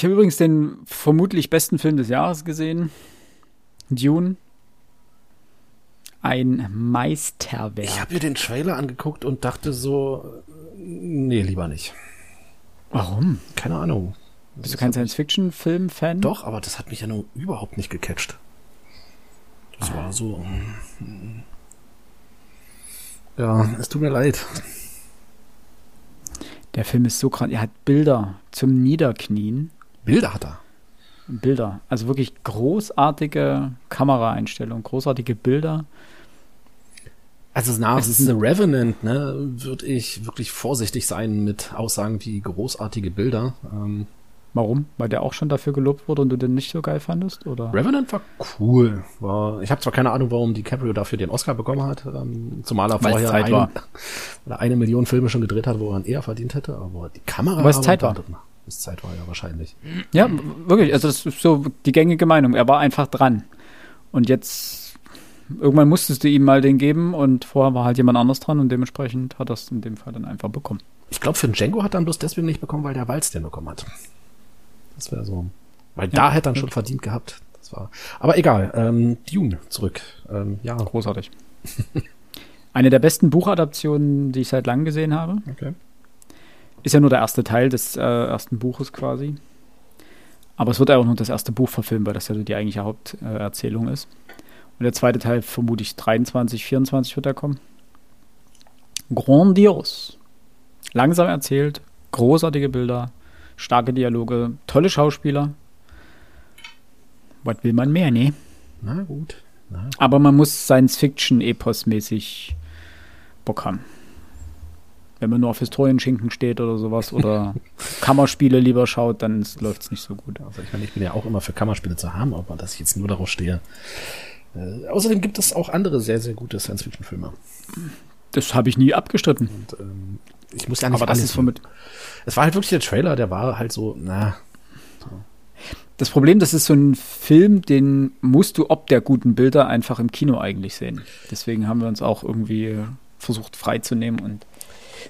Ich habe übrigens den vermutlich besten Film des Jahres gesehen. Dune. Ein Meisterwerk. Ich habe mir den Trailer angeguckt und dachte so, nee, lieber nicht. Warum? Keine Ahnung. Bist du kein Science-Fiction-Film-Fan? Doch, aber das hat mich ja nur überhaupt nicht gecatcht. Das war so. mm, Ja, es tut mir leid. Der Film ist so krass. Er hat Bilder zum Niederknien. Bilder hat er. Bilder. Also wirklich großartige Kameraeinstellungen, großartige Bilder. Also nach Es ist The Revenant, ne, würde ich wirklich vorsichtig sein mit Aussagen wie großartige Bilder. Ähm, Warum? Weil der auch schon dafür gelobt wurde und du den nicht so geil fandest? Oder? Revenant war cool. War, ich habe zwar keine Ahnung, warum DiCaprio dafür den Oscar bekommen hat, ähm, zumal er vorher Zeit ein, eine Million Filme schon gedreht hat, wo er eher verdient hätte, aber die Kamera. Weil es Zeit war. Zeit war, ja, wahrscheinlich. Ja, wirklich. Also das ist so die gängige Meinung. Er war einfach dran. Und jetzt, irgendwann musstest du ihm mal den geben und vorher war halt jemand anders dran und dementsprechend hat er es in dem Fall dann einfach bekommen. Ich glaube, für den Django hat er ihn bloß deswegen nicht bekommen, weil der Walz den bekommen hat. Das wäre so. Weil da hätte er schon verdient gehabt. Das war. Aber egal. Ähm, Dune zurück. Ähm, ja. Großartig. Eine der besten Buchadaptionen, die ich seit langem gesehen habe. Okay. Ist ja nur der erste Teil des äh, ersten Buches quasi. Aber es wird ja auch nur das erste Buch verfilmt, weil das ja so die eigentliche Haupterzählung äh, Erzählung ist. Und der zweite Teil vermutlich 23, 24 wird er kommen. Grandios. Langsam erzählt, großartige Bilder, starke Dialoge, tolle Schauspieler. Was will man mehr, ne? Na gut. Na, Aber man muss Science-Fiction-Epos-mäßig Bock haben. Wenn man nur auf Historienschinken steht oder sowas oder Kammerspiele lieber schaut, dann läuft es nicht so gut. Also ich meine, ich bin ja auch immer für Kammerspiele zu haben, aber dass ich jetzt nur darauf stehe. Äh, außerdem gibt es auch andere sehr, sehr gute Science-Fiction-Filme. Das habe ich nie abgestritten. Und ähm, ich muss ja nicht Aber das alles ist womit. Es war halt wirklich der Trailer, der war halt so, na, Das Problem, das ist so ein Film, den musst du ob der guten Bilder einfach im Kino eigentlich sehen. Deswegen haben wir uns auch irgendwie versucht freizunehmen und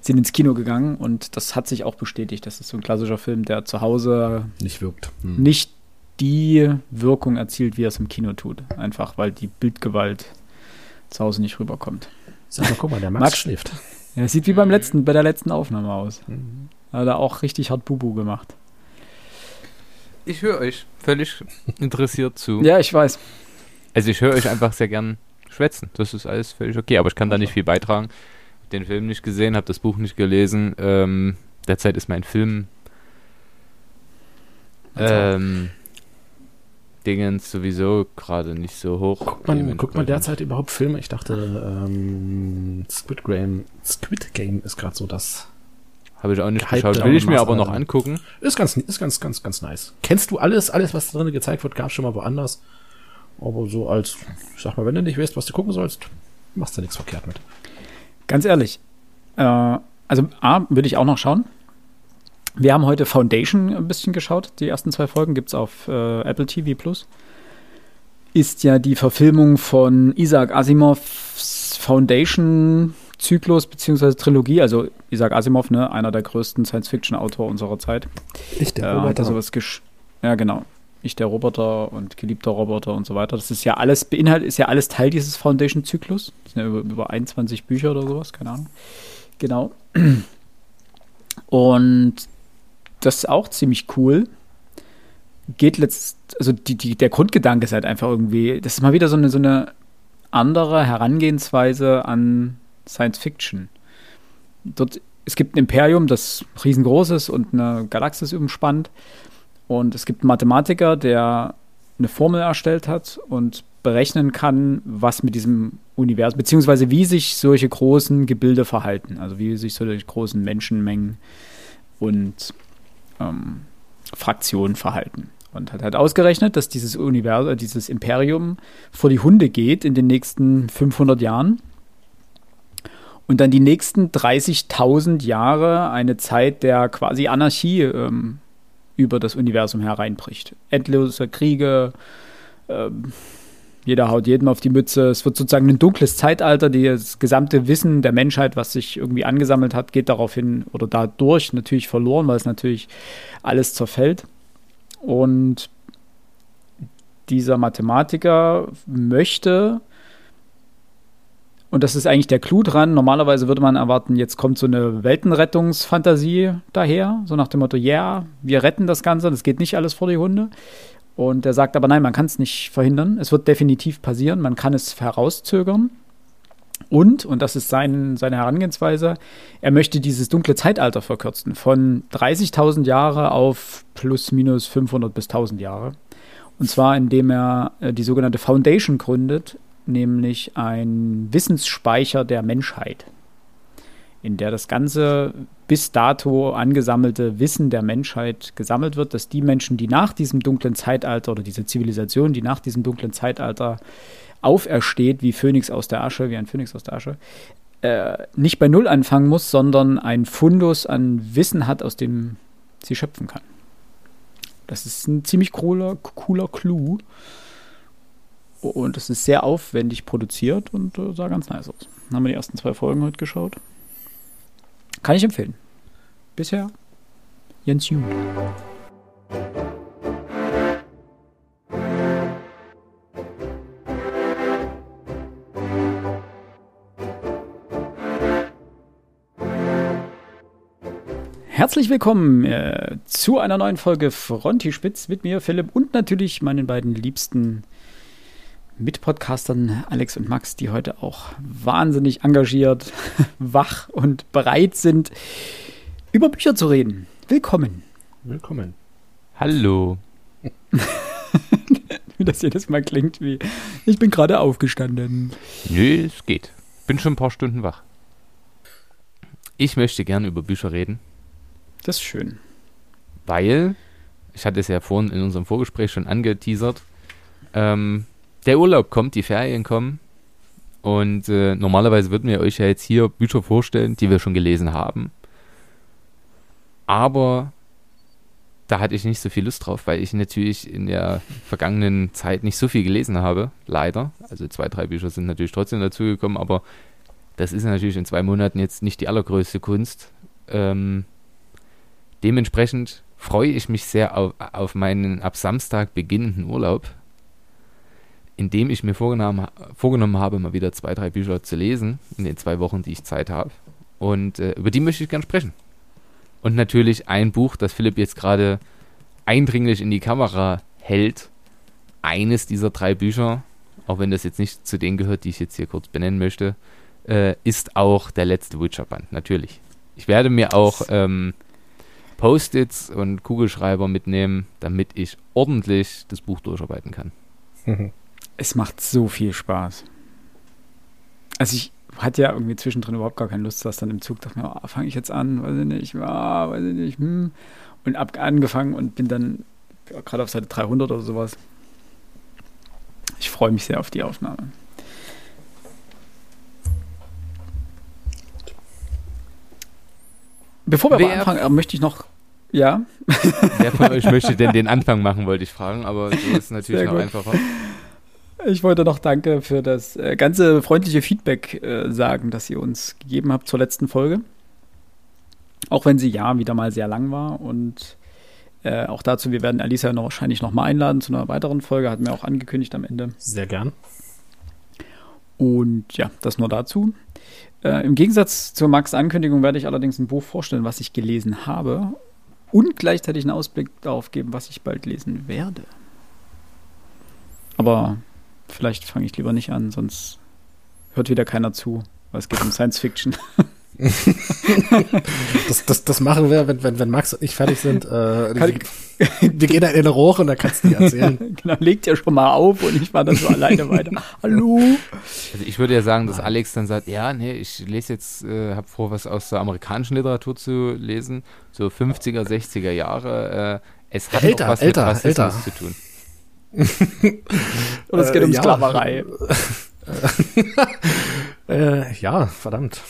sind ins Kino gegangen und das hat sich auch bestätigt. Das ist so ein klassischer Film, der zu Hause nicht wirkt. Hm. nicht die Wirkung erzielt, wie er es im Kino tut. Einfach weil die Bildgewalt zu Hause nicht rüberkommt. Sag mal, guck mal, der Max, Max- schläft. Ja, das sieht wie beim letzten, bei der letzten Aufnahme aus. Mhm. Hat er auch richtig hart Bubu gemacht. Ich höre euch völlig interessiert zu. Ja, ich weiß. Also ich höre euch einfach sehr gern schwätzen. Das ist alles völlig okay, aber ich kann da nicht viel beitragen. Den Film nicht gesehen, habe das Buch nicht gelesen. Ähm, derzeit ist mein Film ähm, Dingens sowieso gerade nicht so hoch. Guckt man, guckt man derzeit überhaupt Filme? Ich dachte, ähm, Squid Game, Squid Game ist gerade so das. Habe ich auch nicht Gehypte geschaut. Will ich mir aber noch angucken. Ist ganz, ist ganz, ganz, ganz nice. Kennst du alles, alles, was drin gezeigt wird, gab schon mal woanders. Aber so als, ich sag mal, wenn du nicht weißt, was du gucken sollst, machst du nichts verkehrt mit. Ganz ehrlich. Äh, also A, würde ich auch noch schauen. Wir haben heute Foundation ein bisschen geschaut. Die ersten zwei Folgen gibt es auf äh, Apple TV Plus. Ist ja die Verfilmung von Isaac Asimovs Foundation-Zyklus beziehungsweise Trilogie. Also Isaac Asimov, ne, einer der größten Science-Fiction-Autor unserer Zeit. Ich, Der hat da sowas gesch Ja, genau. Ich, der Roboter und geliebter Roboter und so weiter. Das ist ja alles, beinhaltet, ist ja alles Teil dieses Foundation-Zyklus. Das sind ja über, über 21 Bücher oder sowas, keine Ahnung. Genau. Und das ist auch ziemlich cool. Geht letzt, also die, die, der Grundgedanke ist halt einfach irgendwie, das ist mal wieder so eine, so eine andere Herangehensweise an Science Fiction. Dort, es gibt ein Imperium, das riesengroß ist und eine Galaxis umspannt. Und es gibt einen Mathematiker, der eine Formel erstellt hat und berechnen kann, was mit diesem Universum, beziehungsweise wie sich solche großen Gebilde verhalten. Also wie sich solche großen Menschenmengen und ähm, Fraktionen verhalten. Und hat halt ausgerechnet, dass dieses Universum, dieses Imperium vor die Hunde geht in den nächsten 500 Jahren. Und dann die nächsten 30.000 Jahre eine Zeit der quasi Anarchie ähm, über das Universum hereinbricht. Endlose Kriege, ähm, jeder haut jedem auf die Mütze. Es wird sozusagen ein dunkles Zeitalter. Das gesamte Wissen der Menschheit, was sich irgendwie angesammelt hat, geht daraufhin oder dadurch natürlich verloren, weil es natürlich alles zerfällt. Und dieser Mathematiker möchte, und das ist eigentlich der Clou dran, normalerweise würde man erwarten, jetzt kommt so eine Weltenrettungsfantasie daher, so nach dem Motto, ja, yeah, wir retten das Ganze, das geht nicht alles vor die Hunde. Und er sagt aber, nein, man kann es nicht verhindern, es wird definitiv passieren, man kann es herauszögern. Und, und das ist sein, seine Herangehensweise, er möchte dieses dunkle Zeitalter verkürzen von 30.000 Jahre auf plus minus 500 bis 1000 Jahre. Und zwar indem er äh, die sogenannte Foundation gründet, nämlich ein Wissensspeicher der Menschheit, in der das ganze bis dato angesammelte Wissen der Menschheit gesammelt wird, dass die Menschen, die nach diesem dunklen Zeitalter oder diese Zivilisation, die nach diesem dunklen Zeitalter aufersteht wie Phönix aus der Asche, wie ein Phönix aus der Asche, äh, nicht bei Null anfangen muss, sondern ein Fundus an Wissen hat, aus dem sie schöpfen kann. Das ist ein ziemlich cooler, cooler Clou. Und es ist sehr aufwendig produziert und äh, sah ganz nice aus. Dann haben wir die ersten zwei Folgen heute geschaut. Kann ich empfehlen. Bisher Jens Jung. Herzlich willkommen äh, zu einer neuen Folge Frontispitz mit mir, Philipp, und natürlich meinen beiden liebsten Mitpodcastern Alex und Max, die heute auch wahnsinnig engagiert, wach und bereit sind, über Bücher zu reden. Willkommen. Willkommen. Hallo. wie das jedes Mal klingt, wie ich bin gerade aufgestanden. Nö, es geht. Bin schon ein paar Stunden wach. Ich möchte gerne über Bücher reden. Das ist schön. Weil, ich hatte es ja vorhin in unserem Vorgespräch schon angeteasert, ähm, der Urlaub kommt, die Ferien kommen. Und äh, normalerweise würden wir euch ja jetzt hier Bücher vorstellen, die wir schon gelesen haben. Aber da hatte ich nicht so viel Lust drauf, weil ich natürlich in der vergangenen Zeit nicht so viel gelesen habe, leider. Also zwei, drei Bücher sind natürlich trotzdem dazugekommen, aber das ist natürlich in zwei Monaten jetzt nicht die allergrößte Kunst. Ähm, Dementsprechend freue ich mich sehr auf, auf meinen ab Samstag beginnenden Urlaub, in dem ich mir vorgenommen, vorgenommen habe, mal wieder zwei, drei Bücher zu lesen in den zwei Wochen, die ich Zeit habe. Und äh, über die möchte ich gerne sprechen. Und natürlich ein Buch, das Philipp jetzt gerade eindringlich in die Kamera hält. Eines dieser drei Bücher, auch wenn das jetzt nicht zu denen gehört, die ich jetzt hier kurz benennen möchte, äh, ist auch der letzte Witcher-Band, natürlich. Ich werde mir auch ähm, Post-its und Kugelschreiber mitnehmen, damit ich ordentlich das Buch durcharbeiten kann. Es macht so viel Spaß. Also ich hatte ja irgendwie zwischendrin überhaupt gar keine Lust, dass dann im Zug dachte mir, oh, fange ich jetzt an, weiß ich nicht, oh, weiß ich nicht, hm. Und ab angefangen und bin dann ja, gerade auf Seite 300 oder sowas. Ich freue mich sehr auf die Aufnahme. Bevor wir Wer anfangen, äh, möchte ich noch. Ja. Wer von euch möchte denn den Anfang machen, wollte ich fragen, aber so ist natürlich noch einfacher. Ich wollte noch Danke für das äh, ganze freundliche Feedback äh, sagen, das ihr uns gegeben habt zur letzten Folge. Auch wenn sie ja wieder mal sehr lang war und äh, auch dazu, wir werden Alisa noch wahrscheinlich noch mal einladen zu einer weiteren Folge, hatten wir auch angekündigt am Ende. Sehr gern. Und ja, das nur dazu. Äh, Im Gegensatz zur Max Ankündigung werde ich allerdings ein Buch vorstellen, was ich gelesen habe und gleichzeitig einen Ausblick darauf geben, was ich bald lesen werde. Aber vielleicht fange ich lieber nicht an, sonst hört wieder keiner zu, weil es geht um Science Fiction. das, das, das machen wir, wenn, wenn, wenn Max und ich fertig sind. Äh, wir, wir gehen dann in eine Rohre und dann kannst du dir erzählen. genau, legt ja schon mal auf und ich war dann so alleine weiter. Hallo. Also ich würde ja sagen, dass Alex dann sagt, ja, nee, ich lese jetzt, äh, habe vor, was aus der amerikanischen Literatur zu lesen, so 50er, 60er Jahre. Äh, es hat älter, auch was älter, mit Rassismus älter. zu tun. Und es geht um Äh, ja. Sklaverei. äh, ja, verdammt.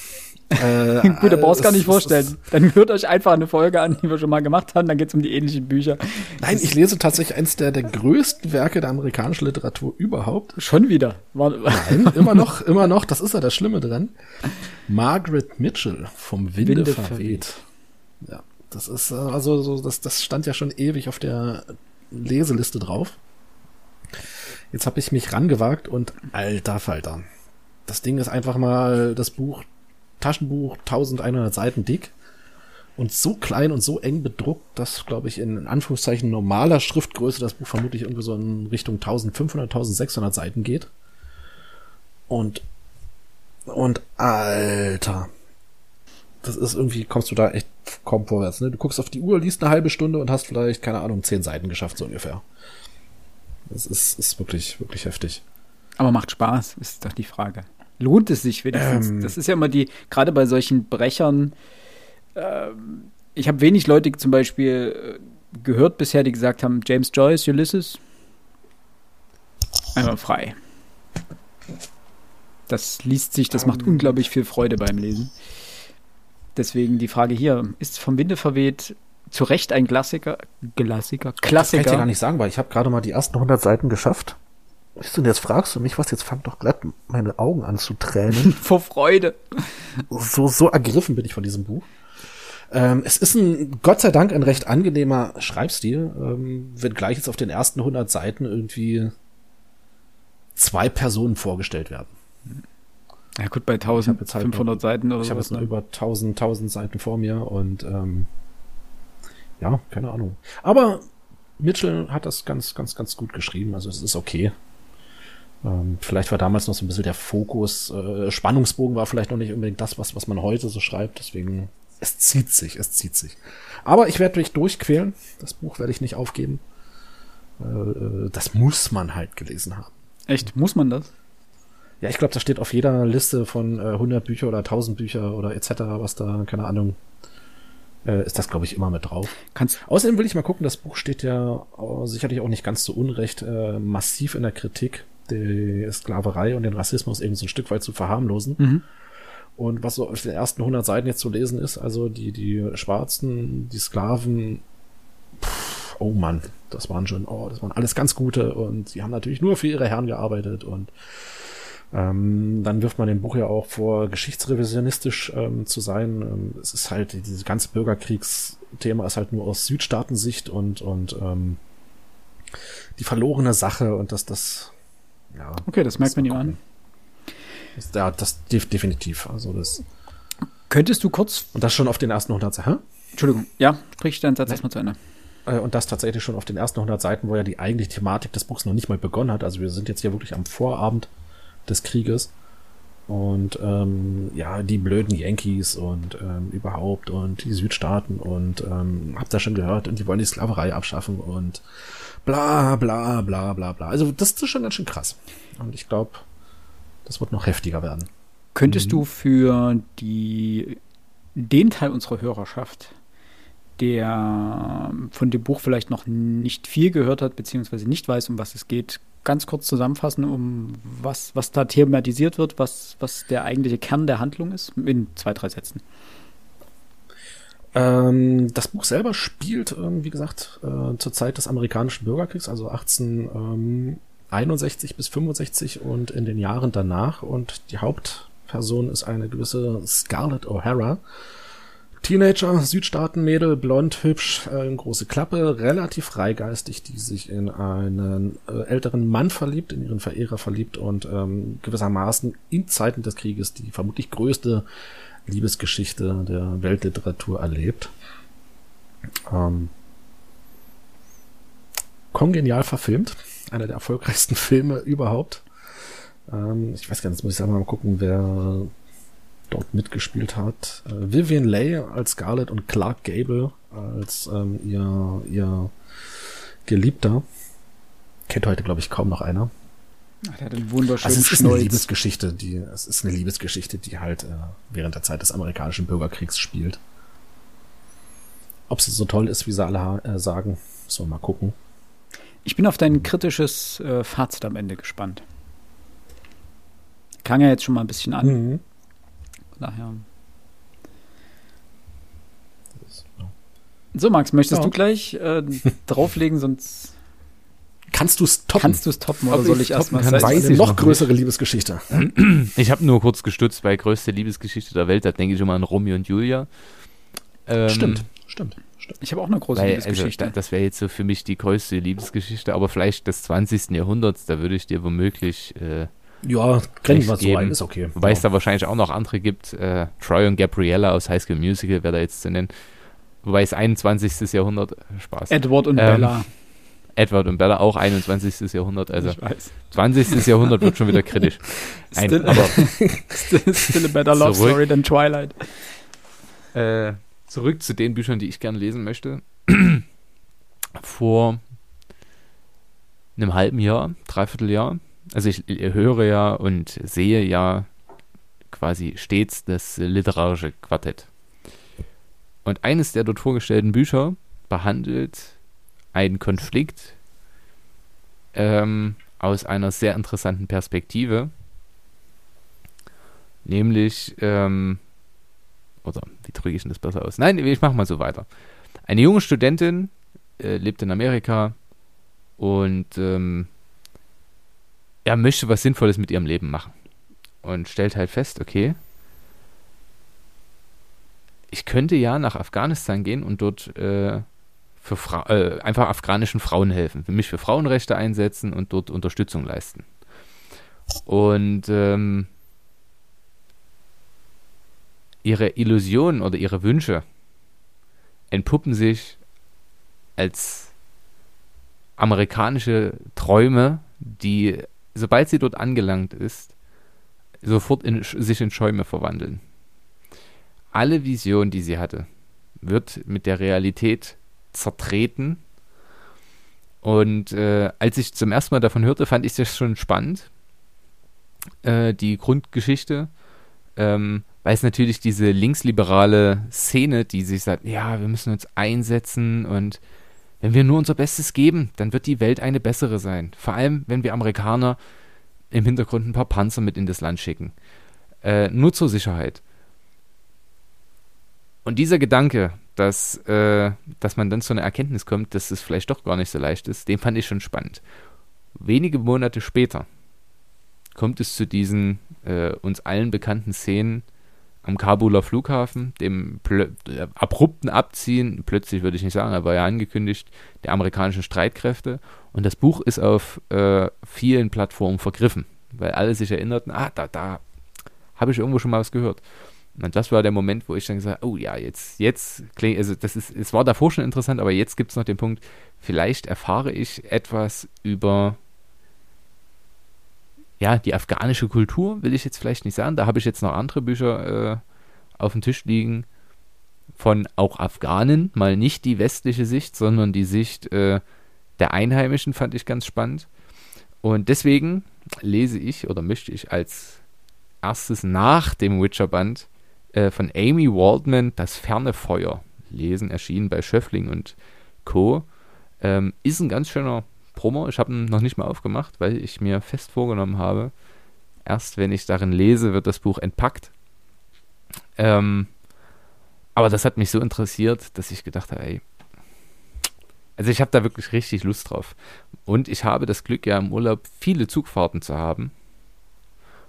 Äh, Gut, da brauchst du gar es- nicht vorstellen. Dann hört euch einfach eine Folge an, die wir schon mal gemacht haben. Dann geht es um die ähnlichen Bücher. Nein, ich lese tatsächlich eins der, der größten Werke der amerikanischen Literatur überhaupt. Schon wieder. War, Nein, immer noch, immer noch, das ist ja das Schlimme dran. Margaret Mitchell vom Winde, Winde verweht. verweht. Ja, das ist äh, also so, das, das stand ja schon ewig auf der Leseliste drauf. Jetzt habe ich mich rangewagt und alter Falter. Das Ding ist einfach mal das Buch, Taschenbuch, 1100 Seiten dick und so klein und so eng bedruckt, dass, glaube ich, in, in Anführungszeichen normaler Schriftgröße das Buch vermutlich irgendwie so in Richtung 1500, 1600 Seiten geht. Und, und alter, das ist irgendwie, kommst du da echt kaum vorwärts. Ne? Du guckst auf die Uhr, liest eine halbe Stunde und hast vielleicht, keine Ahnung, zehn Seiten geschafft, so ungefähr. Das ist, ist wirklich, wirklich heftig. Aber macht Spaß, ist doch die Frage. Lohnt es sich wenigstens? Ähm, das ist ja immer die, gerade bei solchen Brechern, äh, ich habe wenig Leute zum Beispiel äh, gehört bisher, die gesagt haben, James Joyce, Ulysses, einmal frei. Das liest sich, das macht ähm. unglaublich viel Freude beim Lesen. Deswegen die Frage hier, ist vom Winde verweht zu Recht ein Klassiker? Klassiker? Klassiker? Das kann ich dir gar nicht sagen, weil ich habe gerade mal die ersten 100 Seiten geschafft. Und jetzt fragst du mich was, jetzt fangt doch glatt meine Augen an zu tränen. Vor Freude. So, so ergriffen bin ich von diesem Buch. Ähm, es ist ein, Gott sei Dank, ein recht angenehmer Schreibstil, ähm, gleich jetzt auf den ersten 100 Seiten irgendwie zwei Personen vorgestellt werden. Ja gut, bei 1500 halt Seiten oder Ich habe jetzt noch ne? über 1000, 1000 Seiten vor mir und ähm, ja, keine Ahnung. Aber Mitchell hat das ganz, ganz, ganz gut geschrieben. Also es ist okay. Ähm, vielleicht war damals noch so ein bisschen der Fokus, äh, Spannungsbogen war vielleicht noch nicht unbedingt das, was, was man heute so schreibt. Deswegen, es zieht sich, es zieht sich. Aber ich werde mich durchquälen. Das Buch werde ich nicht aufgeben. Äh, äh das muss man halt gelesen haben. Echt? Muss man das? Ja, ich glaube, da steht auf jeder Liste von äh, 100 Bücher oder 1000 Bücher oder etc., was da, keine Ahnung, äh, ist das, glaube ich, immer mit drauf. Kannst Außerdem will ich mal gucken, das Buch steht ja oh, sicherlich auch nicht ganz so unrecht äh, massiv in der Kritik, die Sklaverei und den Rassismus eben so ein Stück weit zu verharmlosen. Mhm. Und was so auf den ersten 100 Seiten jetzt zu lesen ist, also die, die Schwarzen, die Sklaven, pff, oh Mann, das waren schon, oh, das waren alles ganz gute und sie haben natürlich nur für ihre Herren gearbeitet und ähm, dann wirft man dem Buch ja auch vor, geschichtsrevisionistisch ähm, zu sein. Ähm, es ist halt, dieses ganze Bürgerkriegsthema ist halt nur aus Südstaatensicht und, und ähm, die verlorene Sache und dass das, ja. Okay, das merkt man ihm an. Das, ja, das definitiv. Also das. Könntest du kurz. Und das schon auf den ersten 100 Seiten. Entschuldigung, ja, sprich deinen Satz erstmal zu Ende. Äh, und das tatsächlich schon auf den ersten 100 Seiten, wo ja die eigentliche Thematik des Buchs noch nicht mal begonnen hat. Also wir sind jetzt hier wirklich am Vorabend des Krieges. Und ähm, ja, die blöden Yankees und ähm, überhaupt und die Südstaaten und ähm, habt ihr schon gehört und die wollen die Sklaverei abschaffen und bla bla bla bla bla. Also das ist schon ganz schön krass. Und ich glaube, das wird noch heftiger werden. Könntest mhm. du für die den Teil unserer Hörerschaft, der von dem Buch vielleicht noch nicht viel gehört hat, beziehungsweise nicht weiß, um was es geht, ganz kurz zusammenfassen, um was, was da thematisiert wird, was, was der eigentliche Kern der Handlung ist, in zwei, drei Sätzen? Ähm, das Buch selber spielt, ähm, wie gesagt, äh, zur Zeit des amerikanischen Bürgerkriegs, also 1861 bis 65 und in den Jahren danach. Und die Hauptperson ist eine gewisse Scarlett O'Hara, Teenager, Südstaatenmädel, blond, hübsch, äh, große Klappe, relativ freigeistig, die sich in einen äh, älteren Mann verliebt, in ihren Verehrer verliebt und ähm, gewissermaßen in Zeiten des Krieges die vermutlich größte Liebesgeschichte der Weltliteratur erlebt. Ähm, kongenial verfilmt, einer der erfolgreichsten Filme überhaupt. Ähm, ich weiß gar nicht, jetzt muss ich selber mal gucken, wer dort mitgespielt hat. Äh, Vivian Leigh als Scarlett und Clark Gable als ähm, ihr, ihr Geliebter. Kennt heute, glaube ich, kaum noch einer. Ach, der hat einen wunderschönen also es ist eine Liebesgeschichte, die, es ist eine Liebesgeschichte, die halt äh, während der Zeit des amerikanischen Bürgerkriegs spielt. Ob sie so toll ist, wie sie alle äh, sagen, so mal gucken. Ich bin auf dein kritisches äh, Fazit am Ende gespannt. Klang ja jetzt schon mal ein bisschen an. Mhm daher. So, Max, möchtest ja. du gleich äh, drauflegen, sonst. Kannst du es toppen? Kannst du es toppen oder soll ich erstmal sagen? Weiß eine noch größere Liebesgeschichte. Ich habe nur kurz gestutzt bei größte Liebesgeschichte der Welt, da denke ich immer an Romeo und Julia. Ähm, stimmt, Stimmt, stimmt. Ich habe auch eine große Weil, Liebesgeschichte. Also, da, das wäre jetzt so für mich die größte Liebesgeschichte, aber vielleicht des 20. Jahrhunderts, da würde ich dir womöglich, äh, Ja, kennen wir so geben. ein, ist okay. wobei es ja. da wahrscheinlich auch noch andere gibt, äh, Troy und Gabriella aus High School Musical wäre da jetzt zu nennen. Wobei es 21. Jahrhundert, Spaß. Edward und Ähm, Bella. Edward und Bella auch 21. Jahrhundert, also ich weiß. 20. Jahrhundert wird schon wieder kritisch. Nein, Still, aber still, still a better love Zurück. story than Twilight. Äh, zurück zu den Büchern, die ich gerne lesen möchte. Vor einem halben Jahr, dreiviertel Jahr, also ich höre ja und sehe ja quasi stets das literarische Quartett. Und eines der dort vorgestellten Bücher behandelt einen Konflikt ähm, aus einer sehr interessanten Perspektive, nämlich ähm, oder wie drücke ich denn das besser aus? Nein, ich mache mal so weiter. Eine junge Studentin äh, lebt in Amerika und ähm, er möchte was Sinnvolles mit ihrem Leben machen. Und stellt halt fest, okay, ich könnte ja nach Afghanistan gehen und dort äh, für Fra äh, einfach afghanischen Frauen helfen, mich für Frauenrechte einsetzen und dort Unterstützung leisten. Und ähm, ihre Illusionen oder ihre Wünsche entpuppen sich als amerikanische Träume, die, sobald sie dort angelangt ist, sofort in, sich in Schäume verwandeln. Alle Vision, die sie hatte, wird mit der Realität zertreten. Und äh, als ich zum ersten Mal davon hörte, fand ich das schon spannend, äh, die Grundgeschichte. Ähm, weil es natürlich diese linksliberale Szene, die sich sagt, ja, wir müssen uns einsetzen und wenn wir nur unser Bestes geben, dann wird die Welt eine bessere sein. Vor allem, wenn wir Amerikaner im Hintergrund ein paar Panzer mit in das Land schicken. Äh, nur zur Sicherheit. Und dieser Gedanke, dass, äh, dass man dann zu einer Erkenntnis kommt, dass es vielleicht doch gar nicht so leicht ist, den fand ich schon spannend. Wenige Monate später kommt es zu diesen äh, uns allen bekannten Szenen am Kabuler Flughafen, dem äh, abrupten Abziehen, plötzlich würde ich nicht sagen, aber ja angekündigt, der amerikanischen Streitkräfte. Und das Buch ist auf äh, vielen Plattformen vergriffen, weil alle sich erinnerten, ah, da, da habe ich irgendwo schon mal was gehört. Und das war der Moment, wo ich dann gesagt habe, oh ja, jetzt, jetzt klingt, also das ist, es war davor schon interessant, aber jetzt gibt es noch den Punkt, vielleicht erfahre ich etwas über ja, die afghanische Kultur will ich jetzt vielleicht nicht sagen. Da habe ich jetzt noch andere Bücher äh, auf dem Tisch liegen von auch Afghanen. Mal nicht die westliche Sicht, sondern die Sicht äh, der Einheimischen fand ich ganz spannend. Und deswegen lese ich oder möchte ich als erstes nach dem Witcher-Band äh, von Amy Waldman Das ferne Feuer lesen, erschienen bei Schöffling und Co. Ähm, ist ein ganz schöner Promo. Ich habe ihn noch nicht mal aufgemacht, weil ich mir fest vorgenommen habe, erst wenn ich darin lese, wird das Buch entpackt. Ähm, aber das hat mich so interessiert, dass ich gedacht habe, ey, also ich habe da wirklich richtig Lust drauf. Und ich habe das Glück, ja im Urlaub viele Zugfahrten zu haben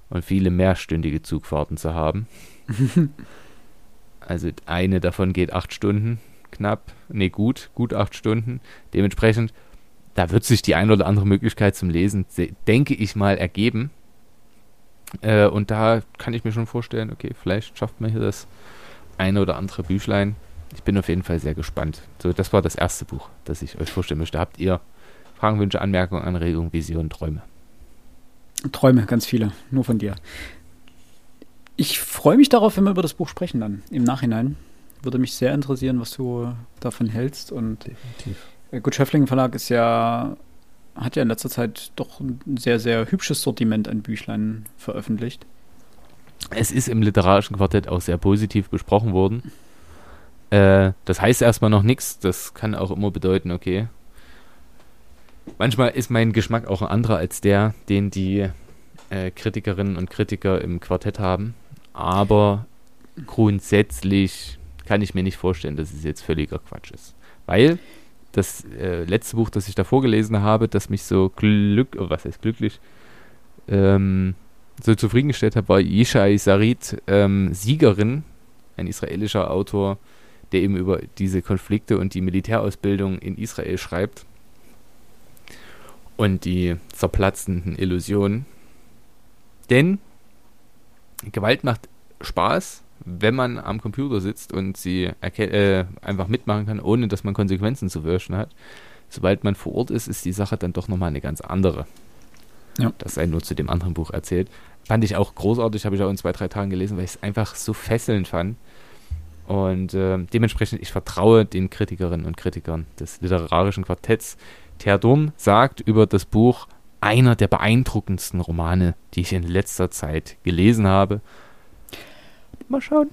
und viele mehrstündige Zugfahrten zu haben. also eine davon geht acht Stunden, knapp, nee, gut, gut acht Stunden. Dementsprechend da wird sich die eine oder andere Möglichkeit zum Lesen, se- denke ich mal, ergeben. Äh, und da kann ich mir schon vorstellen, okay, vielleicht schafft man hier das eine oder andere Büchlein. Ich bin auf jeden Fall sehr gespannt. So, das war das erste Buch, das ich euch vorstellen möchte. Habt ihr Fragen, Wünsche, Anmerkungen, Anregungen, Visionen, Träume? Träume, ganz viele, nur von dir. Ich freue mich darauf, wenn wir über das Buch sprechen dann im Nachhinein. Würde mich sehr interessieren, was du davon hältst. Und Definitiv. Gut Schöffling Verlag ist ja, hat ja in letzter Zeit doch ein sehr, sehr hübsches Sortiment an Büchlein veröffentlicht. Es ist im literarischen Quartett auch sehr positiv besprochen worden. Äh, das heißt erstmal noch nichts. Das kann auch immer bedeuten, okay. Manchmal ist mein Geschmack auch ein anderer als der, den die äh, Kritikerinnen und Kritiker im Quartett haben. Aber grundsätzlich kann ich mir nicht vorstellen, dass es jetzt völliger Quatsch ist. Weil das äh, letzte Buch, das ich da vorgelesen habe, das mich so glück, oh, was heißt glücklich, ähm, so zufriedengestellt hat, war Yishai Sarit, ähm, Siegerin, ein israelischer Autor, der eben über diese Konflikte und die Militärausbildung in Israel schreibt und die zerplatzenden Illusionen. Denn Gewalt macht Spaß, wenn man am Computer sitzt und sie äh, einfach mitmachen kann, ohne dass man Konsequenzen zu wirschen hat. Sobald man vor Ort ist, ist die Sache dann doch nochmal eine ganz andere. Ja. Das sei nur zu dem anderen Buch erzählt. Fand ich auch großartig, habe ich auch in zwei, drei Tagen gelesen, weil ich es einfach so fesselnd fand. Und äh, dementsprechend, ich vertraue den Kritikerinnen und Kritikern des literarischen Quartetts. Terdorn sagt über das Buch, einer der beeindruckendsten Romane, die ich in letzter Zeit gelesen habe. Mal schauen.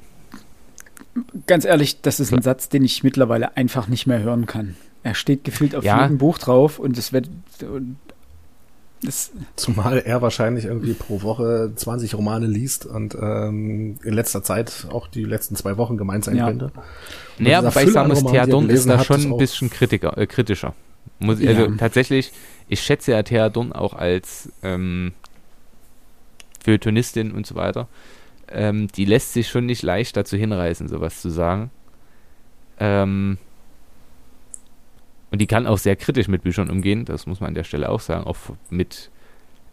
Ganz ehrlich, das ist ein Satz, den ich mittlerweile einfach nicht mehr hören kann. Er steht gefühlt auf ja. jedem Buch drauf und es wird. Das Zumal er wahrscheinlich irgendwie pro Woche 20 Romane liest und ähm, in letzter Zeit auch die letzten zwei Wochen gemeint sein ja. könnte. Naja, wobei ich sagen muss, Theodon ist da schon ein bisschen Kritiker, äh, kritischer. Muss, ja. Also tatsächlich, ich schätze ja Theodon auch als ähm, Feuilletonistin und so weiter ähm, die lässt sich schon nicht leicht dazu hinreißen, sowas zu sagen. Ähm, und die kann auch sehr kritisch mit Büchern umgehen, das muss man an der Stelle auch sagen. Auch mit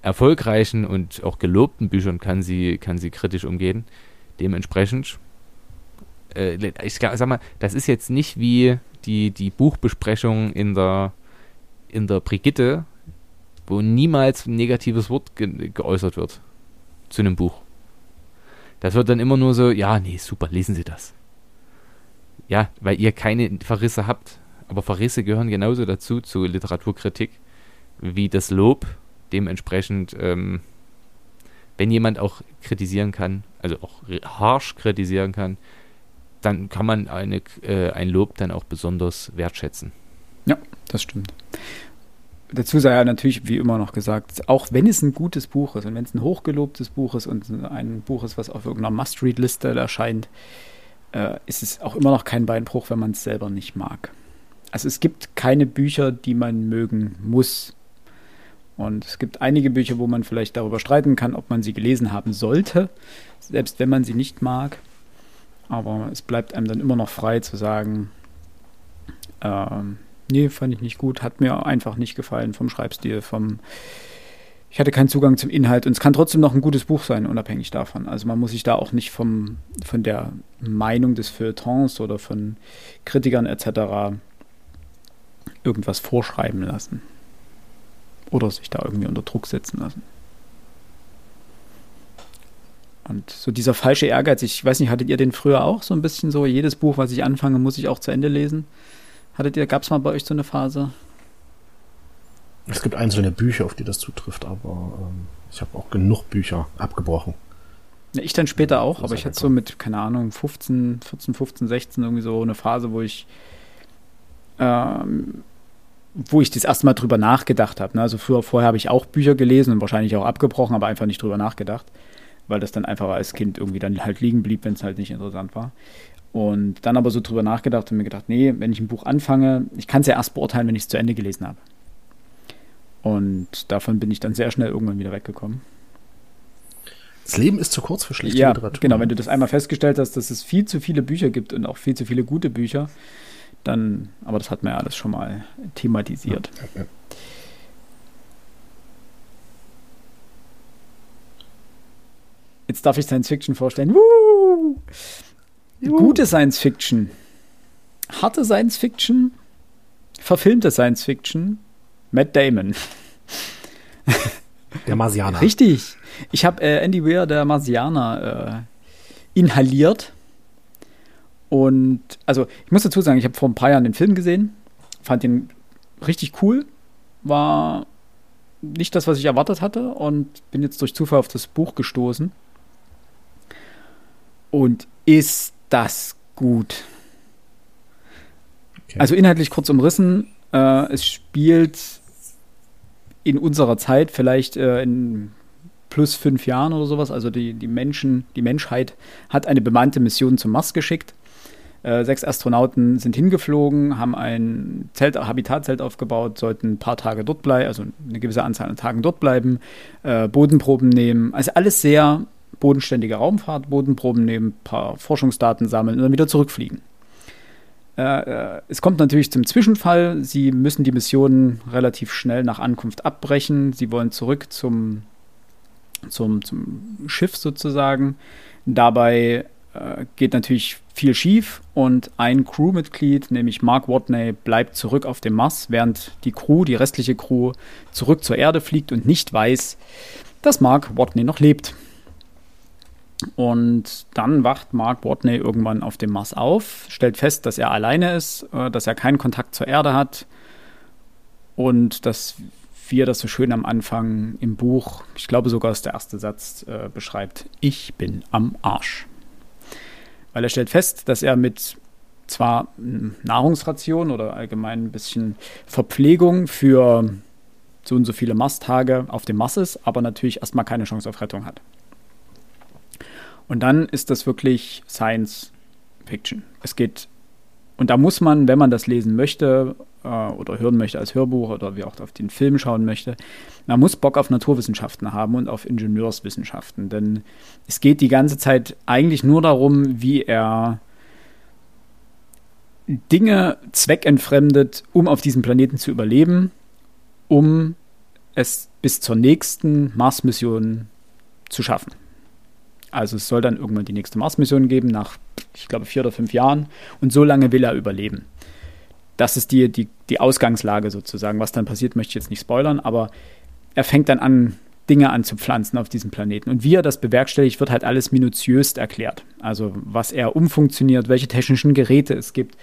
erfolgreichen und auch gelobten Büchern kann sie, kann sie kritisch umgehen. Dementsprechend, äh, ich sag mal, das ist jetzt nicht wie die, die Buchbesprechung in der, in der Brigitte, wo niemals ein negatives Wort ge geäußert wird zu einem Buch. Das wird dann immer nur so, ja, nee, super, lesen Sie das. Ja, weil ihr keine Verrisse habt. Aber Verrisse gehören genauso dazu, zu Literaturkritik, wie das Lob. Dementsprechend, ähm, wenn jemand auch kritisieren kann, also auch harsh kritisieren kann, dann kann man eine, äh, ein Lob dann auch besonders wertschätzen. Ja, das stimmt dazu sei ja natürlich, wie immer noch gesagt, auch wenn es ein gutes Buch ist und wenn es ein hochgelobtes Buch ist und ein Buch ist, was auf irgendeiner Must-Read-Liste erscheint, äh, ist es auch immer noch kein Beinbruch, wenn man es selber nicht mag. Also es gibt keine Bücher, die man mögen muss. Und es gibt einige Bücher, wo man vielleicht darüber streiten kann, ob man sie gelesen haben sollte, selbst wenn man sie nicht mag. Aber es bleibt einem dann immer noch frei zu sagen, ähm, Nee, fand ich nicht gut. Hat mir einfach nicht gefallen vom Schreibstil, vom. Ich hatte keinen Zugang zum Inhalt und es kann trotzdem noch ein gutes Buch sein, unabhängig davon. Also man muss sich da auch nicht vom, von der Meinung des Feuilletons oder von Kritikern etc. irgendwas vorschreiben lassen. Oder sich da irgendwie unter Druck setzen lassen. Und so dieser falsche Ehrgeiz, ich weiß nicht, hattet ihr den früher auch so ein bisschen so, jedes Buch, was ich anfange, muss ich auch zu Ende lesen? Hattet ihr, gab es mal bei euch so eine Phase? Es gibt einzelne Bücher, auf die das zutrifft, aber ähm, ich habe auch genug Bücher abgebrochen. Ja, ich dann später auch, aber ich hatte so mit, keine Ahnung, 15, 14, 15, 16 irgendwie so eine Phase, wo ich ähm, wo ich das erste Mal drüber nachgedacht habe. Ne? Also früher, vorher habe ich auch Bücher gelesen und wahrscheinlich auch abgebrochen, aber einfach nicht drüber nachgedacht, weil das dann einfach als Kind irgendwie dann halt liegen blieb, wenn es halt nicht interessant war. Und dann aber so drüber nachgedacht und mir gedacht, nee, wenn ich ein Buch anfange, ich kann es ja erst beurteilen, wenn ich es zu Ende gelesen habe. Und davon bin ich dann sehr schnell irgendwann wieder weggekommen. Das Leben ist zu kurz für schlechte ja, Literatur. Genau, wenn du das einmal festgestellt hast, dass es viel zu viele Bücher gibt und auch viel zu viele gute Bücher, dann, aber das hat man ja alles schon mal thematisiert. Ja, ja. Jetzt darf ich Science Fiction vorstellen. Woo! Gute Science Fiction, harte Science Fiction, verfilmte Science Fiction, Matt Damon. Der Marsianer. Richtig. Ich habe äh, Andy Weir, der Marsianer, äh, inhaliert. Und also, ich muss dazu sagen, ich habe vor ein paar Jahren den Film gesehen, fand ihn richtig cool, war nicht das, was ich erwartet hatte und bin jetzt durch Zufall auf das Buch gestoßen. Und ist das gut. Okay. Also inhaltlich kurz umrissen, äh, es spielt in unserer Zeit vielleicht äh, in plus fünf Jahren oder sowas. Also die, die Menschen, die Menschheit hat eine bemannte Mission zum Mars geschickt. Äh, sechs Astronauten sind hingeflogen, haben ein Zelt, Habitatzelt aufgebaut, sollten ein paar Tage dort bleiben, also eine gewisse Anzahl an Tagen dort bleiben, äh, Bodenproben nehmen. Also alles sehr bodenständige Raumfahrt, Bodenproben nehmen, ein paar Forschungsdaten sammeln und dann wieder zurückfliegen. Äh, es kommt natürlich zum Zwischenfall. Sie müssen die Mission relativ schnell nach Ankunft abbrechen. Sie wollen zurück zum, zum, zum Schiff sozusagen. Dabei äh, geht natürlich viel schief und ein Crewmitglied, nämlich Mark Watney, bleibt zurück auf dem Mars, während die Crew, die restliche Crew, zurück zur Erde fliegt und nicht weiß, dass Mark Watney noch lebt. Und dann wacht Mark Watney irgendwann auf dem Mars auf, stellt fest, dass er alleine ist, äh, dass er keinen Kontakt zur Erde hat und dass wie er das so schön am Anfang im Buch, ich glaube sogar ist der erste Satz, äh, beschreibt, ich bin am Arsch weil er stellt fest, dass er mit zwar Nahrungsration oder allgemein ein bisschen Verpflegung für so und so viele Masttage auf dem Mars ist, aber natürlich erstmal keine Chance auf Rettung hat. Und dann ist das wirklich Science Fiction. Es geht, und da muss man, wenn man das lesen möchte, äh, oder hören möchte als Hörbuch oder wie auch auf den Film schauen möchte, man muss Bock auf Naturwissenschaften haben und auf Ingenieurswissenschaften. Denn es geht die ganze Zeit eigentlich nur darum, wie er Dinge zweckentfremdet, um auf diesem Planeten zu überleben, um es bis zur nächsten Mars-Mission zu schaffen. Also es soll dann irgendwann die nächste Mars-Mission geben, nach, ich glaube, vier oder fünf Jahren. Und so lange will er überleben das ist die, die, die Ausgangslage sozusagen. Was dann passiert, möchte ich jetzt nicht spoilern, aber er fängt dann an, Dinge anzupflanzen auf diesem Planeten. Und wie er das bewerkstelligt, wird halt alles minutiös erklärt. Also was er umfunktioniert, welche technischen Geräte es gibt,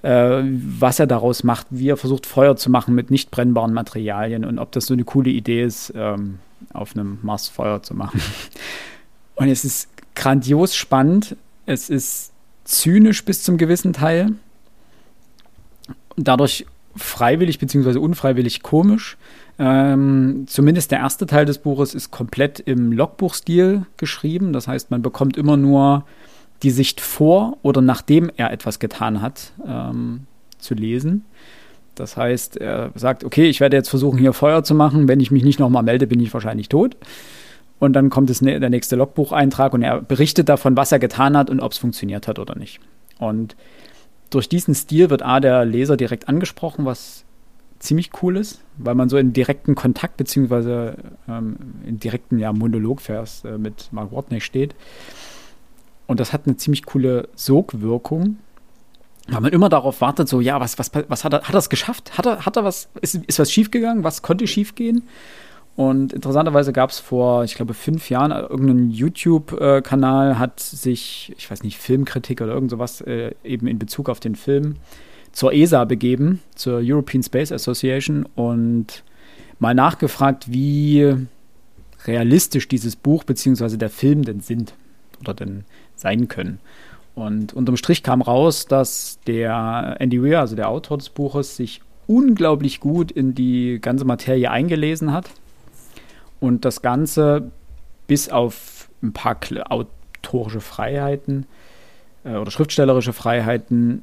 äh, was er daraus macht, wie er versucht, Feuer zu machen mit nicht brennbaren Materialien und ob das so eine coole Idee ist, ähm, auf einem Mars Feuer zu machen. Und es ist grandios spannend. Es ist zynisch bis zum gewissen Teil dadurch freiwillig bzw. unfreiwillig komisch. Ähm, zumindest der erste Teil des Buches ist komplett im Logbuchstil geschrieben. Das heißt, man bekommt immer nur die Sicht vor oder nachdem er etwas getan hat, ähm, zu lesen. Das heißt, er sagt, okay, ich werde jetzt versuchen, hier Feuer zu machen. Wenn ich mich nicht nochmal melde, bin ich wahrscheinlich tot. Und dann kommt es der nächste Logbucheintrag und er berichtet davon, was er getan hat und ob es funktioniert hat oder nicht. Und durch diesen Stil wird A, der Leser direkt angesprochen, was ziemlich cool ist, weil man so in direkten Kontakt beziehungsweise ähm, in direkten ja, Monologvers äh, mit Mark Watney steht. Und das hat eine ziemlich coole Sogwirkung, weil man immer darauf wartet, so, ja, was, was, was hat er, hat er es geschafft? Hat er, hat er was, ist, ist was schiefgegangen? Was konnte schiefgehen? Und interessanterweise gab es vor, ich glaube, fünf Jahren äh, irgendeinen YouTube-Kanal, hat sich, ich weiß nicht, Filmkritik oder irgend sowas, äh, eben in Bezug auf den Film zur ESA begeben, zur European Space Association und mal nachgefragt, wie realistisch dieses Buch bzw. der Film denn sind oder denn sein können. Und unterm Strich kam raus, dass der Andy Weir, also der Autor des Buches, sich unglaublich gut in die ganze Materie eingelesen hat und das Ganze bis auf ein paar autorische Freiheiten äh, oder schriftstellerische Freiheiten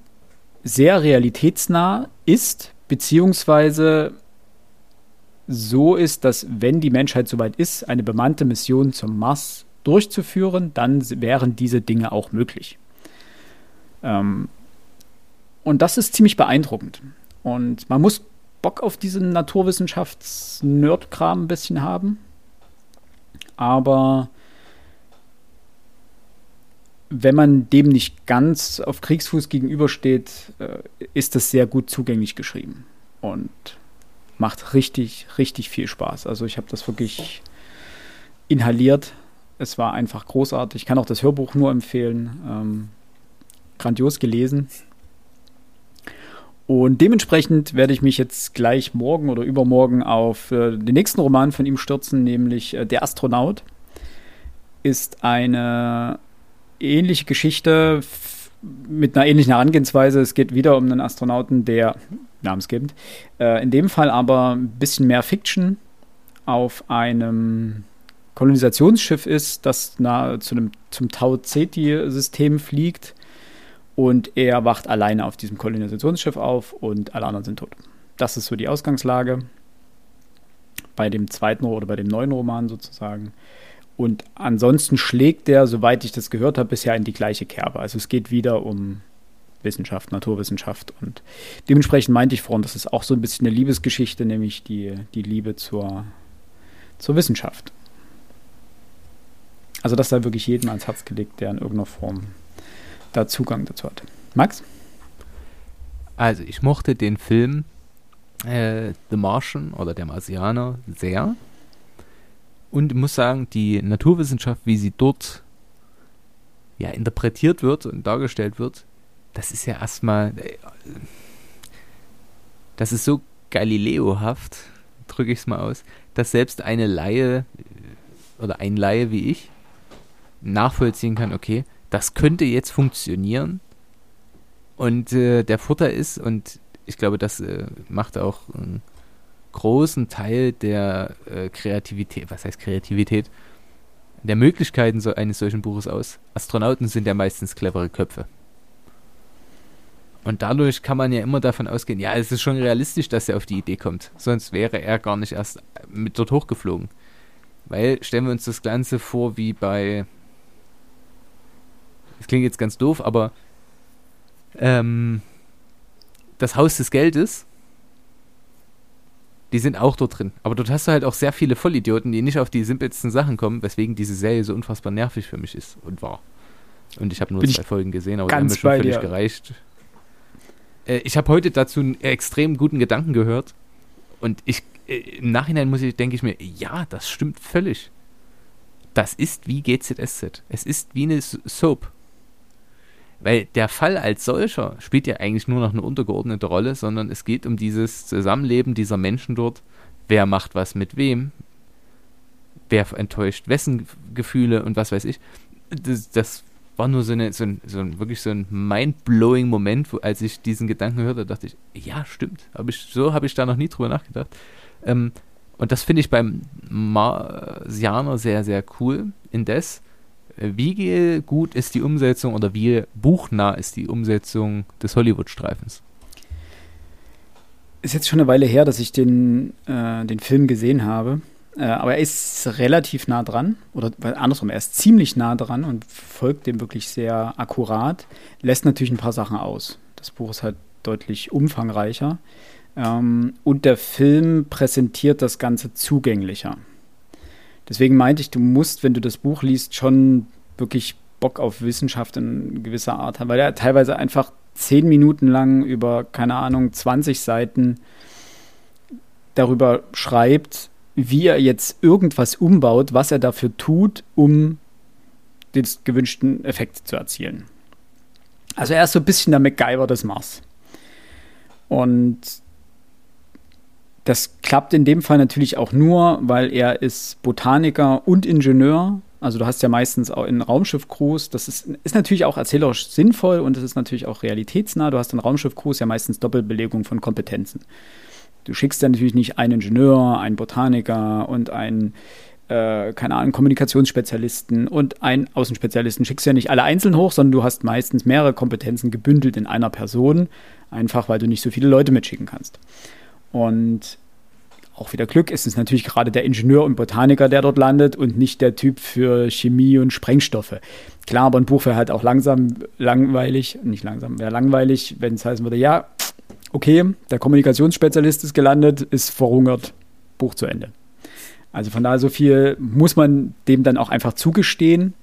sehr realitätsnah ist, beziehungsweise so ist, dass wenn die Menschheit soweit ist, eine bemannte Mission zum Mars durchzuführen, dann wären diese Dinge auch möglich. Ähm, und das ist ziemlich beeindruckend. Und man muss Bock auf diesen Naturwissenschafts-Nerd-Kram ein bisschen haben aber wenn man dem nicht ganz auf Kriegsfuß gegenübersteht, äh, ist das sehr gut zugänglich geschrieben und macht richtig, richtig viel Spaß. Also ich habe das wirklich inhaliert. Es war einfach großartig. Ich kann auch das Hörbuch nur empfehlen. Ähm, grandios gelesen. Und dementsprechend werde ich mich jetzt gleich morgen oder übermorgen auf äh, den nächsten Roman von ihm stürzen, nämlich äh, Der Astronaut. Ist eine ähnliche Geschichte mit einer ähnlichen Herangehensweise. Es geht wieder um einen Astronauten, der namensgebend, äh, in dem Fall aber ein bisschen mehr Fiction auf einem Kolonisationsschiff ist, das nah zu einem, zum Tau Ceti-System fliegt und er wacht alleine auf diesem Kolonisationsschiff auf und alle anderen sind tot. Das ist so die Ausgangslage bei dem zweiten oder bei dem neuen Roman sozusagen. Und ansonsten schlägt der, soweit ich das gehört habe, bisher in die gleiche Kerbe. Also es geht wieder um Wissenschaft, Naturwissenschaft. Und dementsprechend meinte ich vorhin, das ist auch so ein bisschen eine Liebesgeschichte, nämlich die, die Liebe zur, zur Wissenschaft. Also das sei wirklich jedem ans Herz gelegt, der in irgendeiner Form da Zugang dazu hat. Max? Also ich mochte den Film äh, The Martian oder der Marsianer sehr und muss sagen, die Naturwissenschaft, wie sie dort ja interpretiert wird und dargestellt wird, das ist ja erstmal, äh, das ist so Galileohaft, drücke ich es mal aus, dass selbst eine Laie oder ein Laie wie ich nachvollziehen kann, okay, das könnte jetzt funktionieren. Und äh, der Vorteil ist, und ich glaube, das äh, macht auch einen großen Teil der äh, Kreativität, was heißt Kreativität, der Möglichkeiten so eines solchen Buches aus. Astronauten sind ja meistens clevere Köpfe. Und dadurch kann man ja immer davon ausgehen, ja, es ist schon realistisch, dass er auf die Idee kommt. Sonst wäre er gar nicht erst mit dort hochgeflogen. Weil stellen wir uns das Ganze vor wie bei. Das klingt jetzt ganz doof, aber ähm, das Haus des Geldes, die sind auch dort drin. Aber dort hast du halt auch sehr viele Vollidioten, die nicht auf die simpelsten Sachen kommen, weswegen diese Serie so unfassbar nervig für mich ist und war. Und ich habe nur Bin zwei Folgen gesehen, aber die haben mir schon völlig dir. gereicht. Äh, ich habe heute dazu einen extrem guten Gedanken gehört. Und ich äh, im Nachhinein muss ich, denke ich mir, ja, das stimmt völlig. Das ist wie GZSZ. Es ist wie eine Soap. Weil der Fall als solcher spielt ja eigentlich nur noch eine untergeordnete Rolle, sondern es geht um dieses Zusammenleben dieser Menschen dort. Wer macht was mit wem? Wer enttäuscht wessen Gefühle und was weiß ich. Das, das war nur so, eine, so, ein, so ein wirklich so ein mind-blowing Moment, wo, als ich diesen Gedanken hörte, dachte ich, ja, stimmt. Hab ich, so habe ich da noch nie drüber nachgedacht. Ähm, und das finde ich beim Marsianer sehr, sehr cool. Indes, wie gut ist die Umsetzung oder wie buchnah ist die Umsetzung des Hollywood-Streifens? Ist jetzt schon eine Weile her, dass ich den, äh, den Film gesehen habe. Äh, aber er ist relativ nah dran. Oder andersrum, er ist ziemlich nah dran und folgt dem wirklich sehr akkurat. Lässt natürlich ein paar Sachen aus. Das Buch ist halt deutlich umfangreicher. Ähm, und der Film präsentiert das Ganze zugänglicher. Deswegen meinte ich, du musst, wenn du das Buch liest, schon wirklich Bock auf Wissenschaft in gewisser Art haben, weil er teilweise einfach zehn Minuten lang über, keine Ahnung, 20 Seiten darüber schreibt, wie er jetzt irgendwas umbaut, was er dafür tut, um den gewünschten Effekt zu erzielen. Also er ist so ein bisschen der MacGyver des Mars. Und das klappt in dem Fall natürlich auch nur, weil er ist Botaniker und Ingenieur. Also du hast ja meistens auch in Raumschiff-Crews, das ist, ist natürlich auch erzählerisch sinnvoll und es ist natürlich auch realitätsnah. Du hast in Raumschiff-Crews ja meistens Doppelbelegung von Kompetenzen. Du schickst ja natürlich nicht einen Ingenieur, einen Botaniker und einen, äh, keine Ahnung, Kommunikationsspezialisten und einen Außenspezialisten. Schickst ja nicht alle einzeln hoch, sondern du hast meistens mehrere Kompetenzen gebündelt in einer Person, einfach weil du nicht so viele Leute mitschicken kannst. Und auch wieder Glück ist es natürlich gerade der Ingenieur und Botaniker, der dort landet und nicht der Typ für Chemie und Sprengstoffe. Klar, aber ein Buch wäre halt auch langsam langweilig, nicht langsam, wäre langweilig, wenn es heißen würde, ja, okay, der Kommunikationsspezialist ist gelandet, ist verhungert, Buch zu Ende. Also von daher so viel muss man dem dann auch einfach zugestehen,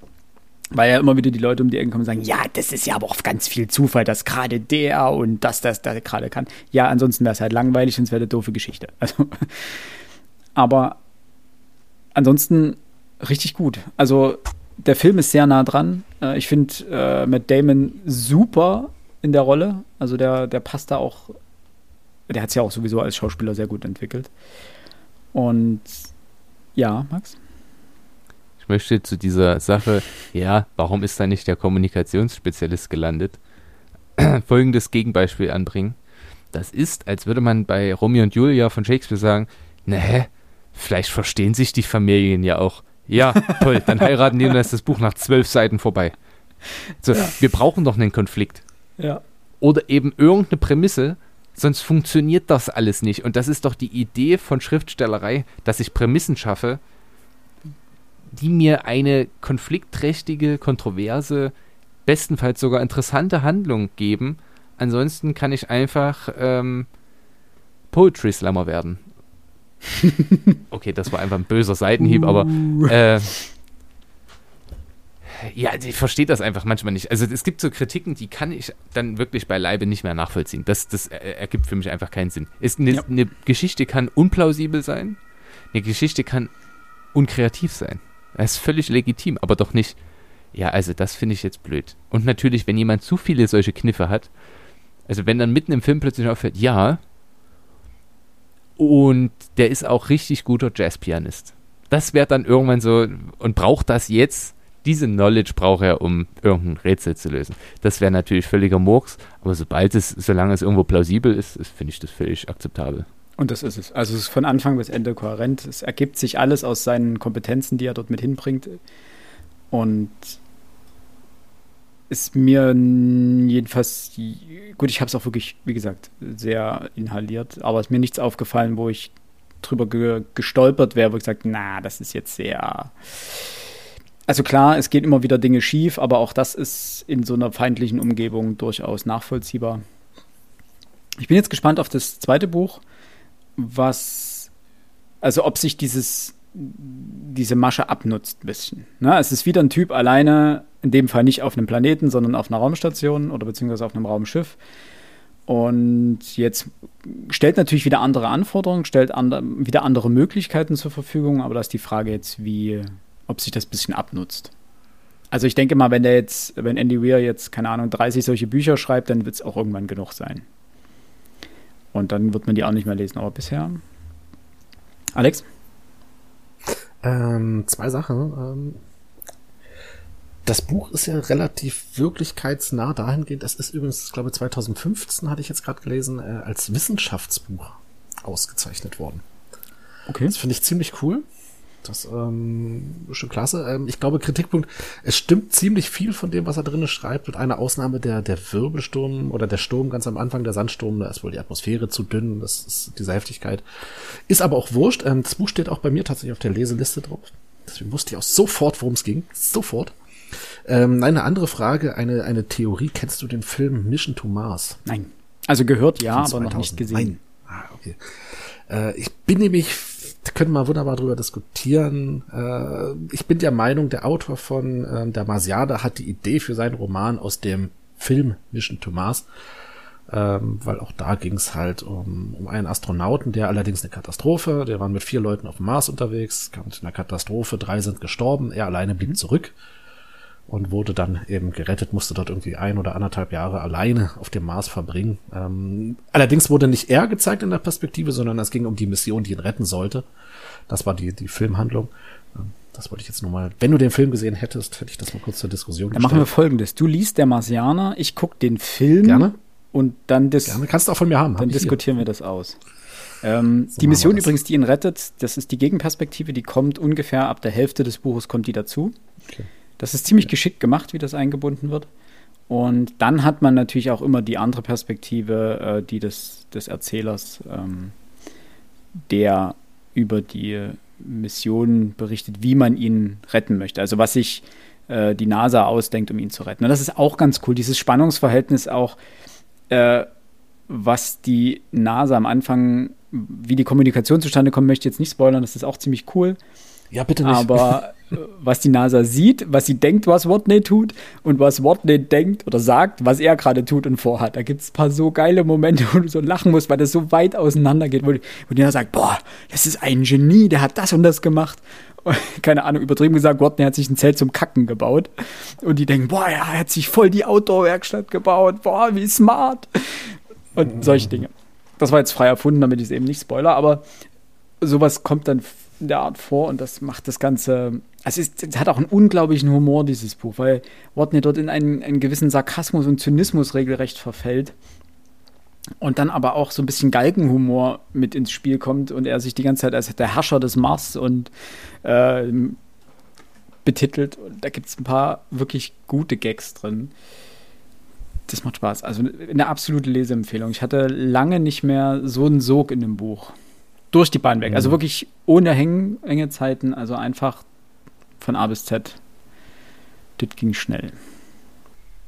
weil ja immer wieder die Leute um die Ecke kommen und sagen, ja, das ist ja aber auch ganz viel Zufall, dass gerade der und das, das, das gerade kann. Ja, ansonsten wäre es halt langweilig und es wäre eine doofe Geschichte. Also, aber ansonsten richtig gut. Also der Film ist sehr nah dran. Äh, ich finde äh, Matt Damon super in der Rolle. Also der, der passt da auch, der hat es ja auch sowieso als Schauspieler sehr gut entwickelt. Und ja, Max? Ich möchte zu dieser Sache, ja, warum ist da nicht der Kommunikationsspezialist gelandet, folgendes Gegenbeispiel anbringen. Das ist, als würde man bei Romeo und Julia von Shakespeare sagen, ne, vielleicht verstehen sich die Familien ja auch. Ja, toll, dann heiraten die und dann ist das Buch nach zwölf Seiten vorbei. So, Ja. wir brauchen doch einen Konflikt. Ja. Oder eben irgendeine Prämisse, sonst funktioniert das alles nicht. Und das ist doch die Idee von Schriftstellerei, dass ich Prämissen schaffe, die mir eine konfliktträchtige, kontroverse bestenfalls sogar interessante Handlung geben. Ansonsten kann ich einfach ähm, Poetry Slammer werden. okay, das war einfach ein böser Seitenhieb, aber uh. äh, ja, ich verstehe das einfach manchmal nicht. Also es gibt so Kritiken, die kann ich dann wirklich beileibe nicht mehr nachvollziehen. Das, das ergibt für mich einfach keinen Sinn. Ist eine, ja. eine Geschichte kann unplausibel sein, eine Geschichte kann unkreativ sein. Das ist völlig legitim, aber doch nicht. Ja, also das finde ich jetzt blöd. Und natürlich, wenn jemand zu viele solche Kniffe hat, also wenn dann mitten im Film plötzlich auffällt, ja, und der ist auch richtig guter Jazzpianist. Das wäre dann irgendwann so, und braucht das jetzt? Diese Knowledge braucht er, um irgendein Rätsel zu lösen. Das wäre natürlich völliger Murks, aber sobald es, solange es irgendwo plausibel ist, ist finde ich das völlig akzeptabel. Und das ist es. Also es ist von Anfang bis Ende kohärent. Es ergibt sich alles aus seinen Kompetenzen, die er dort mit hinbringt. Und ist mir jedenfalls, gut, ich habe es auch wirklich, wie gesagt, sehr inhaliert, aber es ist mir nichts aufgefallen, wo ich drüber ge gestolpert wäre, wo ich gesagt, na, das ist jetzt sehr. Also klar, es geht immer wieder Dinge schief, aber auch das ist in so einer feindlichen Umgebung durchaus nachvollziehbar. Ich bin jetzt gespannt auf das zweite Buch, was, also ob sich dieses, diese Masche abnutzt ein bisschen. Ne? Es ist wieder ein Typ alleine in dem Fall nicht auf einem Planeten, sondern auf einer Raumstation oder beziehungsweise auf einem Raumschiff. Und jetzt stellt natürlich wieder andere Anforderungen, stellt andre, wieder andere Möglichkeiten zur Verfügung, aber da ist die Frage jetzt, wie, ob sich das ein bisschen abnutzt. Also ich denke mal, wenn der jetzt, wenn Andy Weir jetzt, keine Ahnung, 30 solche Bücher schreibt, dann wird es auch irgendwann genug sein. Und dann wird man die auch nicht mehr lesen, aber bisher. Alex? Ähm, zwei Sachen. Ähm, das Buch ist ja relativ wirklichkeitsnah dahingehend. Das ist übrigens, ich glaube 2015 hatte ich jetzt gerade gelesen, äh, als Wissenschaftsbuch ausgezeichnet worden. Okay. Das finde ich ziemlich cool. Das ähm, ist schon klasse. Ähm, ich glaube, Kritikpunkt, es stimmt ziemlich viel von dem, was er drinnen schreibt, mit einer Ausnahme der, der Wirbelsturm oder der Sturm ganz am Anfang, der Sandsturm, da ist wohl die Atmosphäre zu dünn, das ist diese Heftigkeit. Ist aber auch wurscht. Ähm, das Buch steht auch bei mir tatsächlich auf der Leseliste drauf. Deswegen wusste ich auch sofort, worum es ging. Sofort. Ähm, nein, eine andere Frage, eine, eine Theorie. Kennst du den Film Mission to Mars? Nein. Also gehört ja, aber noch nicht gesehen. Nein. Ah, okay. Äh, ich bin nämlich, können wir wunderbar drüber diskutieren. Äh, ich bin der Meinung, der Autor von äh, der Marsiader hat die Idee für seinen Roman aus dem Film Mission to Mars. Ähm, weil auch da ging es halt um, um einen Astronauten, der allerdings eine Katastrophe, der waren mit vier Leuten auf dem Mars unterwegs, kam zu einer Katastrophe, drei sind gestorben, er alleine blieb zurück und wurde dann eben gerettet, musste dort irgendwie ein oder anderthalb Jahre alleine auf dem Mars verbringen. Ähm, allerdings wurde nicht er gezeigt in der Perspektive, sondern es ging um die Mission, die ihn retten sollte. Das war die, die Filmhandlung. Ähm, das wollte ich jetzt nur mal. Wenn du den Film gesehen hättest, hätte ich das mal kurz zur Diskussion Dann machen wir folgendes. Du liest der Marsianer, ich gucke den Film. Gerne. Und dann dis Gerne. Kannst du auch von mir haben. Dann Hab diskutieren wir das aus. Ähm, so die Mission übrigens, die ihn rettet, das ist die Gegenperspektive, die kommt ungefähr ab der Hälfte des Buches kommt die dazu. Okay. Das ist ziemlich geschickt gemacht, wie das eingebunden wird. Und dann hat man natürlich auch immer die andere Perspektive, äh, die des, des Erzählers, ähm, der über die Mission berichtet, wie man ihn retten möchte. Also was sich äh, die NASA ausdenkt, um ihn zu retten. Und das ist auch ganz cool, dieses Spannungsverhältnis auch, äh, was die NASA am Anfang, wie die Kommunikation zustande kommt, möchte ich jetzt nicht spoilern, das ist auch ziemlich cool. Ja, bitte nicht. Aber was die NASA sieht, was sie denkt, was Watney tut und was Watney denkt oder sagt, was er gerade tut und vorhat. Da gibt es ein paar so geile Momente, wo du so lachen musst, weil das so weit auseinander geht, wo, wo die NASA sagt, boah, das ist ein Genie, der hat das und das gemacht. keine Ahnung, übertrieben gesagt, Watney hat sich ein Zelt zum Kacken gebaut. Und die denken, boah, er hat sich voll die Outdoor-Werkstatt gebaut, boah, wie smart. Und solche Dinge. Das war jetzt frei erfunden, damit ich es eben nicht spoiler, aber sowas kommt dann in der Art vor und das macht das Ganze. Also es, es hat auch einen unglaublichen Humor, dieses Buch, weil Watney dort in einen, einen gewissen Sarkasmus und Zynismus regelrecht verfällt. Und dann aber auch so ein bisschen Galgenhumor mit ins Spiel kommt und er sich die ganze Zeit als der Herrscher des Mars und äh, betitelt. Und da gibt es ein paar wirklich gute Gags drin. Das macht Spaß. Also eine absolute Leseempfehlung. Ich hatte lange nicht mehr so einen Sog in dem Buch durch die Bahn weg. Also mhm. wirklich ohne Häng Hängezeiten, also einfach von A bis Z. Das ging schnell.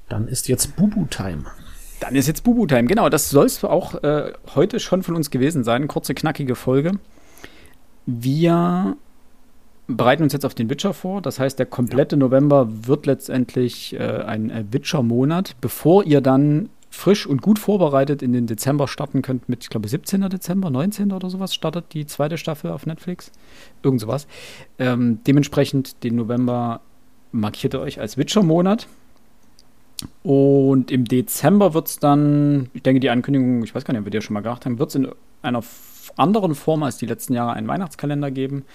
Dann ist jetzt Bubu-Time. Dann ist jetzt Bubu-Time. Genau, das soll es auch äh, heute schon von uns gewesen sein. Kurze, knackige Folge. Wir bereiten uns jetzt auf den Witcher vor. Das heißt, der komplette. November wird letztendlich äh, ein äh, Witcher-Monat, bevor ihr dann frisch und gut vorbereitet in den Dezember starten könnt mit, ich glaube, 17. Dezember, 19. oder sowas startet die zweite Staffel auf Netflix. Irgend sowas. Ähm, dementsprechend den November markiert ihr euch als Witcher-Monat. Und im Dezember wird es dann, ich denke, die Ankündigung, ich weiß gar nicht, ob wir ja schon mal gemacht haben, wird es in einer anderen Form als die letzten Jahre einen Weihnachtskalender geben.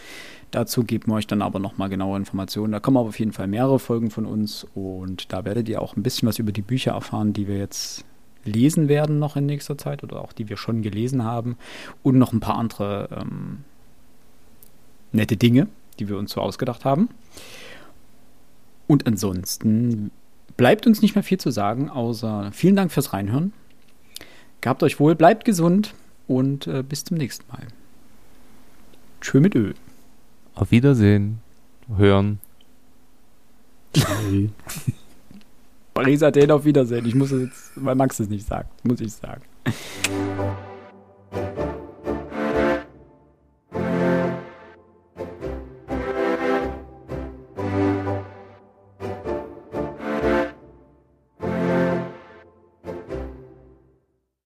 Dazu geben wir euch dann aber nochmal genaue Informationen. Da kommen aber auf jeden Fall mehrere Folgen von uns und da werdet ihr auch ein bisschen was über die Bücher erfahren, die wir jetzt lesen werden noch in nächster Zeit oder auch die wir schon gelesen haben und noch ein paar andere ähm, nette Dinge, die wir uns so ausgedacht haben. Und ansonsten bleibt uns nicht mehr viel zu sagen, außer vielen Dank fürs Reinhören. Gehabt euch wohl, bleibt gesund und äh, bis zum nächsten Mal. Tschö mit Öl. Auf Wiedersehen. Hören. Paris Athen auf Wiedersehen. Ich muss es jetzt, weil Max es nicht sagt, muss ich sagen.